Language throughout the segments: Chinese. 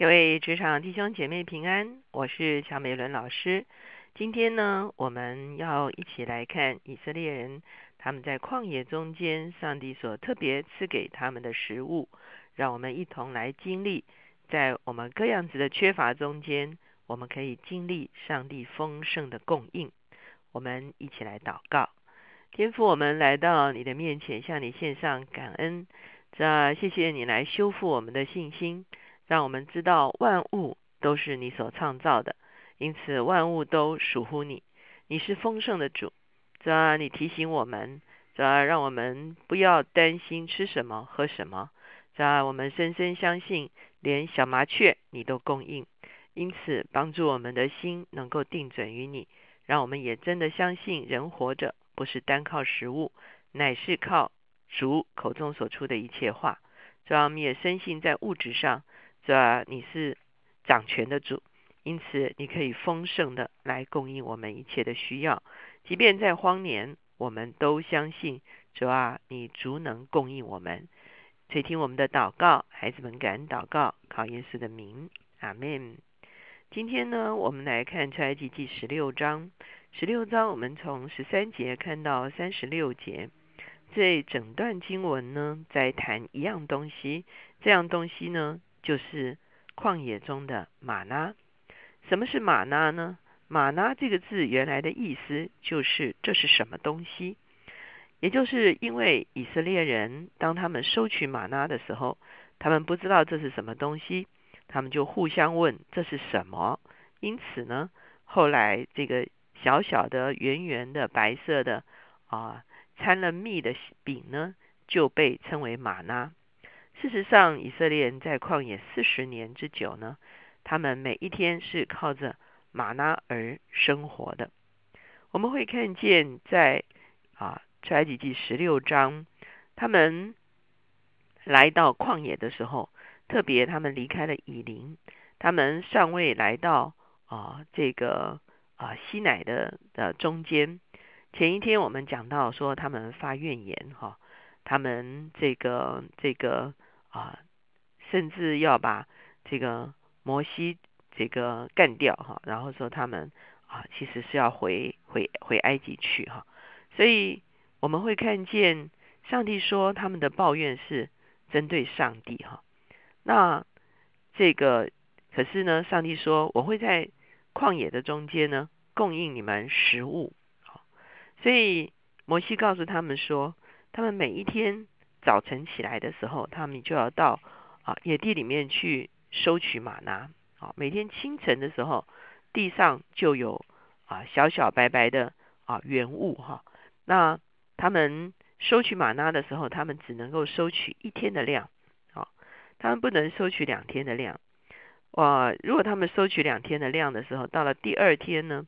各位职场弟兄姐妹平安，我是乔美伦老师。今天呢，我们要一起来看以色列人他们在旷野中间，上帝所特别赐给他们的食物，让我们一同来经历，在我们各样子的缺乏中间，我们可以经历上帝丰盛的供应。我们一起来祷告，天父，我们来到你的面前，向你献上感恩，这谢谢你来修复我们的信心。让我们知道万物都是你所创造的，因此万物都属乎你。你是丰盛的主，主啊，你提醒我们，主啊，让我们不要担心吃什么喝什么。主啊，我们深深相信，连小麻雀你都供应，因此帮助我们的心能够定准于你。让我们也真的相信，人活着不是单靠食物，乃是靠主口中所出的一切话。主啊，我们也深信在物质上。主啊，你是掌权的主，因此你可以丰盛的来供应我们一切的需要，即便在荒年，我们都相信主啊，你足能供应我们。垂听我们的祷告，孩子们感恩祷告，靠耶稣的名，阿门。今天呢，我们来看出埃及记十六章，十六章我们从十三节看到三十六节，这整段经文呢，在谈一样东西，这样东西呢。就是旷野中的玛纳。什么是玛纳呢？玛纳这个字原来的意思就是这是什么东西？也就是因为以色列人当他们收取玛纳的时候，他们不知道这是什么东西，他们就互相问这是什么。因此呢，后来这个小小的、圆圆的、白色的啊掺了蜜的饼呢，就被称为玛纳。事实上，以色列人在旷野四十年之久呢，他们每一天是靠着玛拉而生活的。我们会看见，在啊出埃及记十六章，他们来到旷野的时候，特别他们离开了以林，他们尚未来到啊这个啊西乃的的中间。前一天我们讲到说，他们发怨言哈，他们这个这个。啊，甚至要把这个摩西这个干掉哈，然后说他们啊，其实是要回回回埃及去哈。所以我们会看见上帝说他们的抱怨是针对上帝哈。那这个可是呢，上帝说我会在旷野的中间呢供应你们食物。所以摩西告诉他们说，他们每一天。早晨起来的时候，他们就要到啊野地里面去收取玛拿。啊，每天清晨的时候，地上就有啊小小白白的啊圆物哈。那他们收取玛拿的时候，他们只能够收取一天的量，啊，他们不能收取两天的量。哇，如果他们收取两天的量的时候，到了第二天呢，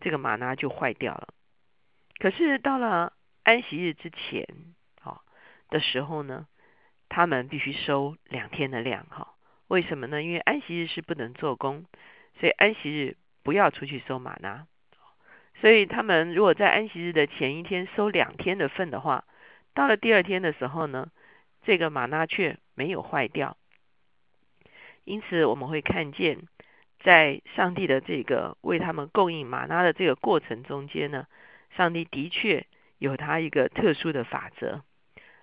这个玛拿就坏掉了。可是到了安息日之前。的时候呢，他们必须收两天的量哈。为什么呢？因为安息日是不能做工，所以安息日不要出去收玛纳。所以他们如果在安息日的前一天收两天的份的话，到了第二天的时候呢，这个玛纳却没有坏掉。因此我们会看见，在上帝的这个为他们供应玛纳的这个过程中间呢，上帝的确有他一个特殊的法则。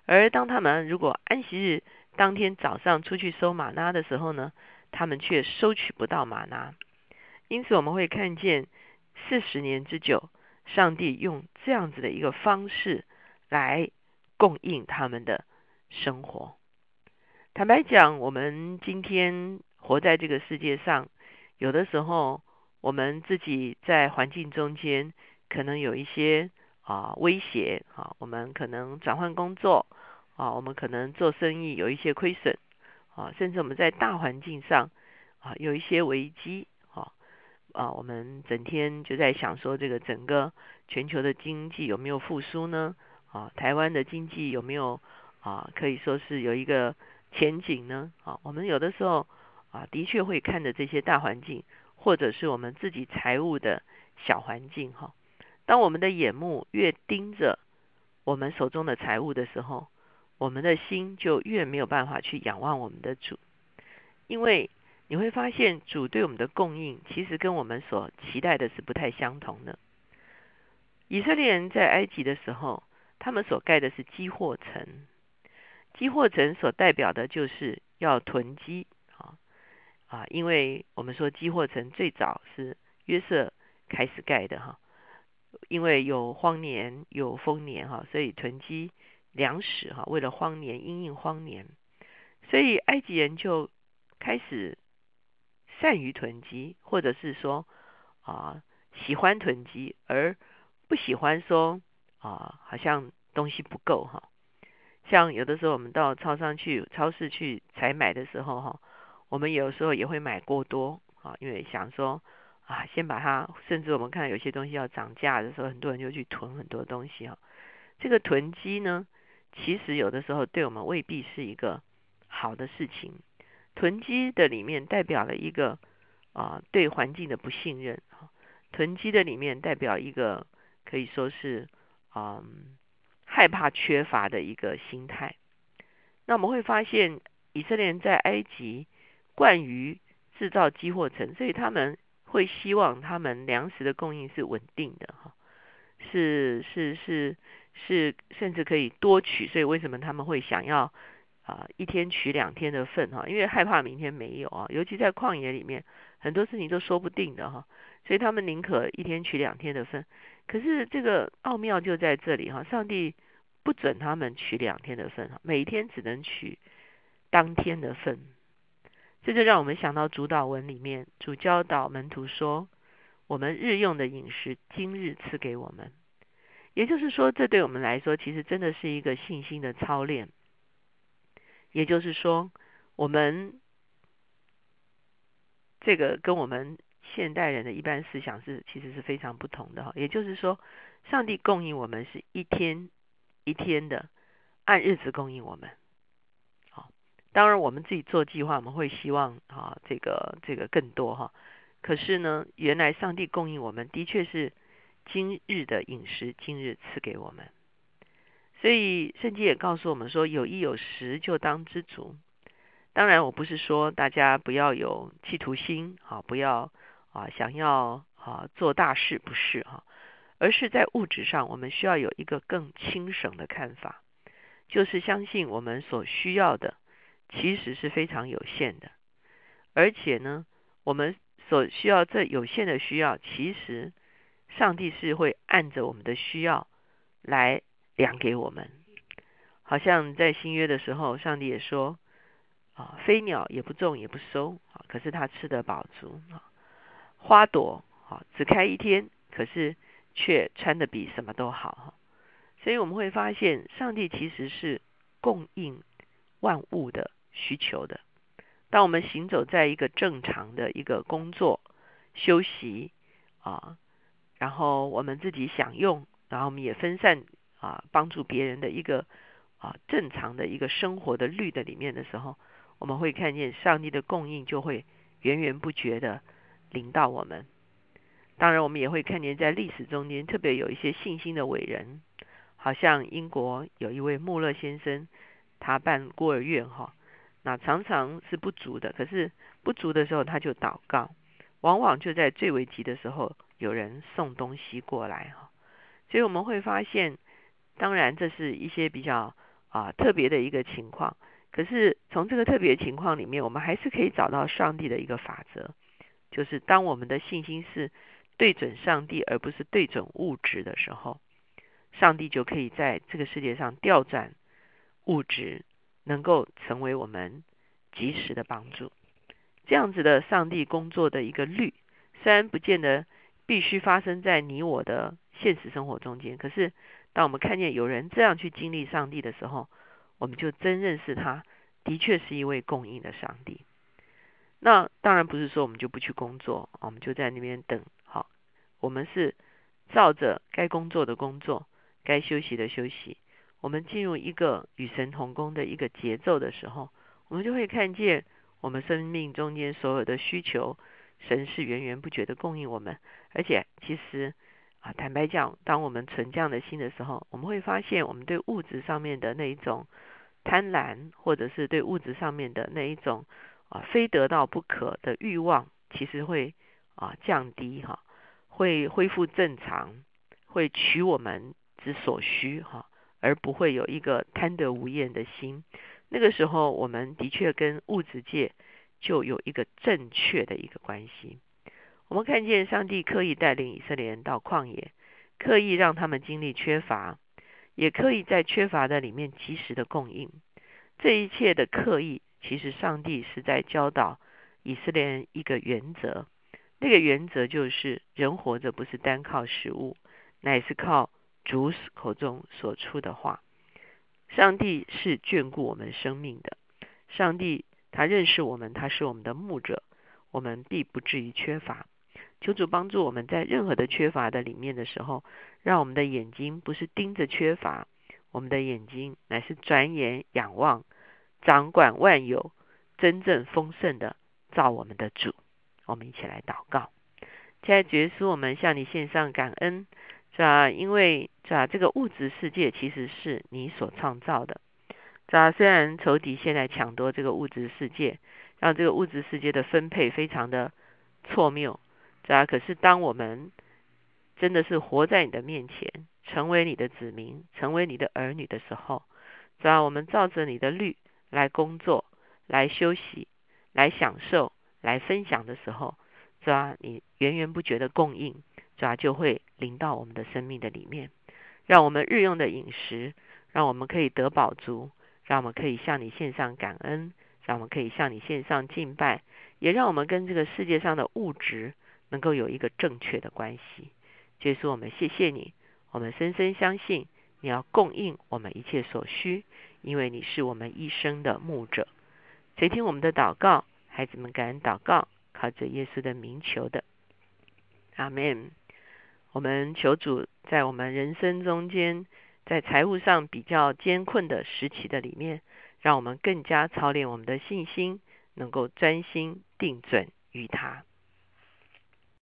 而当他们如果安息日当天早上出去收玛纳的时候呢，他们却收取不到玛纳。因此我们会看见四十年之久，上帝用这样子的一个方式来供应他们的生活。坦白讲，我们今天活在这个世界上，有的时候我们自己在环境中间可能有一些啊威胁啊，我们可能转换工作。啊，我们可能做生意有一些亏损，啊，甚至我们在大环境上啊有一些危机，啊，啊，我们整天就在想说，这个整个全球的经济有没有复苏呢？啊，台湾的经济有没有啊可以说是有一个前景呢？啊，我们有的时候啊的确会看着这些大环境，或者是我们自己财务的小环境，哈，当我们的眼目越盯着我们手中的财务的时候，我们的心就越没有办法去仰望我们的主，因为你会发现主对我们的供应，其实跟我们所期待的是不太相同的。以色列人在埃及的时候，他们所盖的是积货城，积货城所代表的就是要囤积啊啊，因为我们说积货城最早是约瑟开始盖的哈，因为有荒年有丰年哈，所以囤积粮食哈，为了荒年因应荒年，所以埃及人就开始善于囤积，或者是说啊喜欢囤积而。不喜欢说啊，好像东西不够哈。像有的时候我们到超商去、超市去采买的时候哈，我们有时候也会买过多啊，因为想说啊，先把它。甚至我们看有些东西要涨价的时候，很多人就去囤很多东西哈。这个囤积呢，其实有的时候对我们未必是一个好的事情。囤积的里面代表了一个啊，对环境的不信任囤积的里面代表一个。可以说是，嗯，害怕缺乏的一个心态。那我们会发现，以色列人在埃及惯于制造积货城，所以他们会希望他们粮食的供应是稳定的，哈，是是是是，甚至可以多取。所以为什么他们会想要啊一天取两天的份，哈？因为害怕明天没有啊，尤其在旷野里面，很多事情都说不定的，哈。所以他们宁可一天取两天的份。可是这个奥妙就在这里哈，上帝不准他们取两天的份哈，每天只能取当天的份。这就让我们想到主导文里面主教导门徒说：“我们日用的饮食，今日赐给我们。”也就是说，这对我们来说，其实真的是一个信心的操练。也就是说，我们这个跟我们。现代人的一般思想是其实是非常不同的哈，也就是说，上帝供应我们是一天一天的按日子供应我们。好，当然我们自己做计划，我们会希望啊这个这个更多哈。可是呢，原来上帝供应我们的确是今日的饮食，今日赐给我们。所以圣经也告诉我们说，有衣有食就当知足。当然，我不是说大家不要有企图心，啊不要。啊，想要啊做大事不是哈，而是在物质上，我们需要有一个更轻省的看法，就是相信我们所需要的其实是非常有限的，而且呢，我们所需要这有限的需要，其实上帝是会按着我们的需要来量给我们。好像在新约的时候，上帝也说啊，飞鸟也不种也不收啊，可是它吃得饱足啊。花朵啊，只开一天，可是却穿的比什么都好哈。所以我们会发现，上帝其实是供应万物的需求的。当我们行走在一个正常的一个工作、休息啊，然后我们自己享用，然后我们也分散啊，帮助别人的一个啊正常的一个生活的绿的里面的时候，我们会看见上帝的供应就会源源不绝的。领导我们，当然我们也会看见在历史中间，特别有一些信心的伟人，好像英国有一位穆勒先生，他办孤儿院哈，那常常是不足的，可是不足的时候他就祷告，往往就在最危急的时候有人送东西过来哈，所以我们会发现，当然这是一些比较啊特别的一个情况，可是从这个特别情况里面，我们还是可以找到上帝的一个法则。就是当我们的信心是对准上帝，而不是对准物质的时候，上帝就可以在这个世界上调转物质，能够成为我们及时的帮助。这样子的上帝工作的一个律，虽然不见得必须发生在你我的现实生活中间，可是当我们看见有人这样去经历上帝的时候，我们就真认识他的确是一位供应的上帝。那当然不是说我们就不去工作，我们就在那边等。好，我们是照着该工作的工作，该休息的休息。我们进入一个与神同工的一个节奏的时候，我们就会看见我们生命中间所有的需求，神是源源不绝的供应我们。而且，其实啊，坦白讲，当我们存这样的心的时候，我们会发现，我们对物质上面的那一种贪婪，或者是对物质上面的那一种。啊非得到不可的欲望，其实会啊降低哈，会恢复正常，会取我们之所需哈，而不会有一个贪得无厌的心。那个时候，我们的确跟物质界就有一个正确的一个关系。我们看见上帝刻意带领以色列人到旷野，刻意让他们经历缺乏，也刻意在缺乏的里面及时的供应。这一切的刻意，其实上帝是在教导以色列人一个原则。那个原则就是：人活着不是单靠食物，乃是靠主口中所出的话。上帝是眷顾我们生命的，上帝他认识我们，他是我们的牧者，我们必不至于缺乏。求主帮助我们在任何的缺乏的里面的时候，让我们的眼睛不是盯着缺乏，我们的眼睛乃是转眼仰望掌管万有、真正丰盛的造我们的主。我们一起来祷告，亲爱的耶稣，我们向你献上感恩，是吧？因为是吧？这个物质世界其实是你所创造的，是吧？虽然仇敌现在抢夺这个物质世界，让这个物质世界的分配非常的错谬。啊！可是当我们真的是活在你的面前，成为你的子民，成为你的儿女的时候，只要我们照着你的律来工作、来休息、来享受、来分享的时候，是吧？你源源不绝的供应，是吧？就会临到我们的生命的里面，让我们日用的饮食，让我们可以得饱足，让我们可以向你献上感恩，让我们可以向你献上敬拜，也让我们跟这个世界上的物质。能够有一个正确的关系，耶稣，我们谢谢你，我们深深相信你要供应我们一切所需，因为你是我们一生的牧者。谁听我们的祷告？孩子们感恩祷告，靠着耶稣的名求的，阿门。我们求主在我们人生中间，在财务上比较艰困的时期的里面，让我们更加操练我们的信心，能够专心定准于他。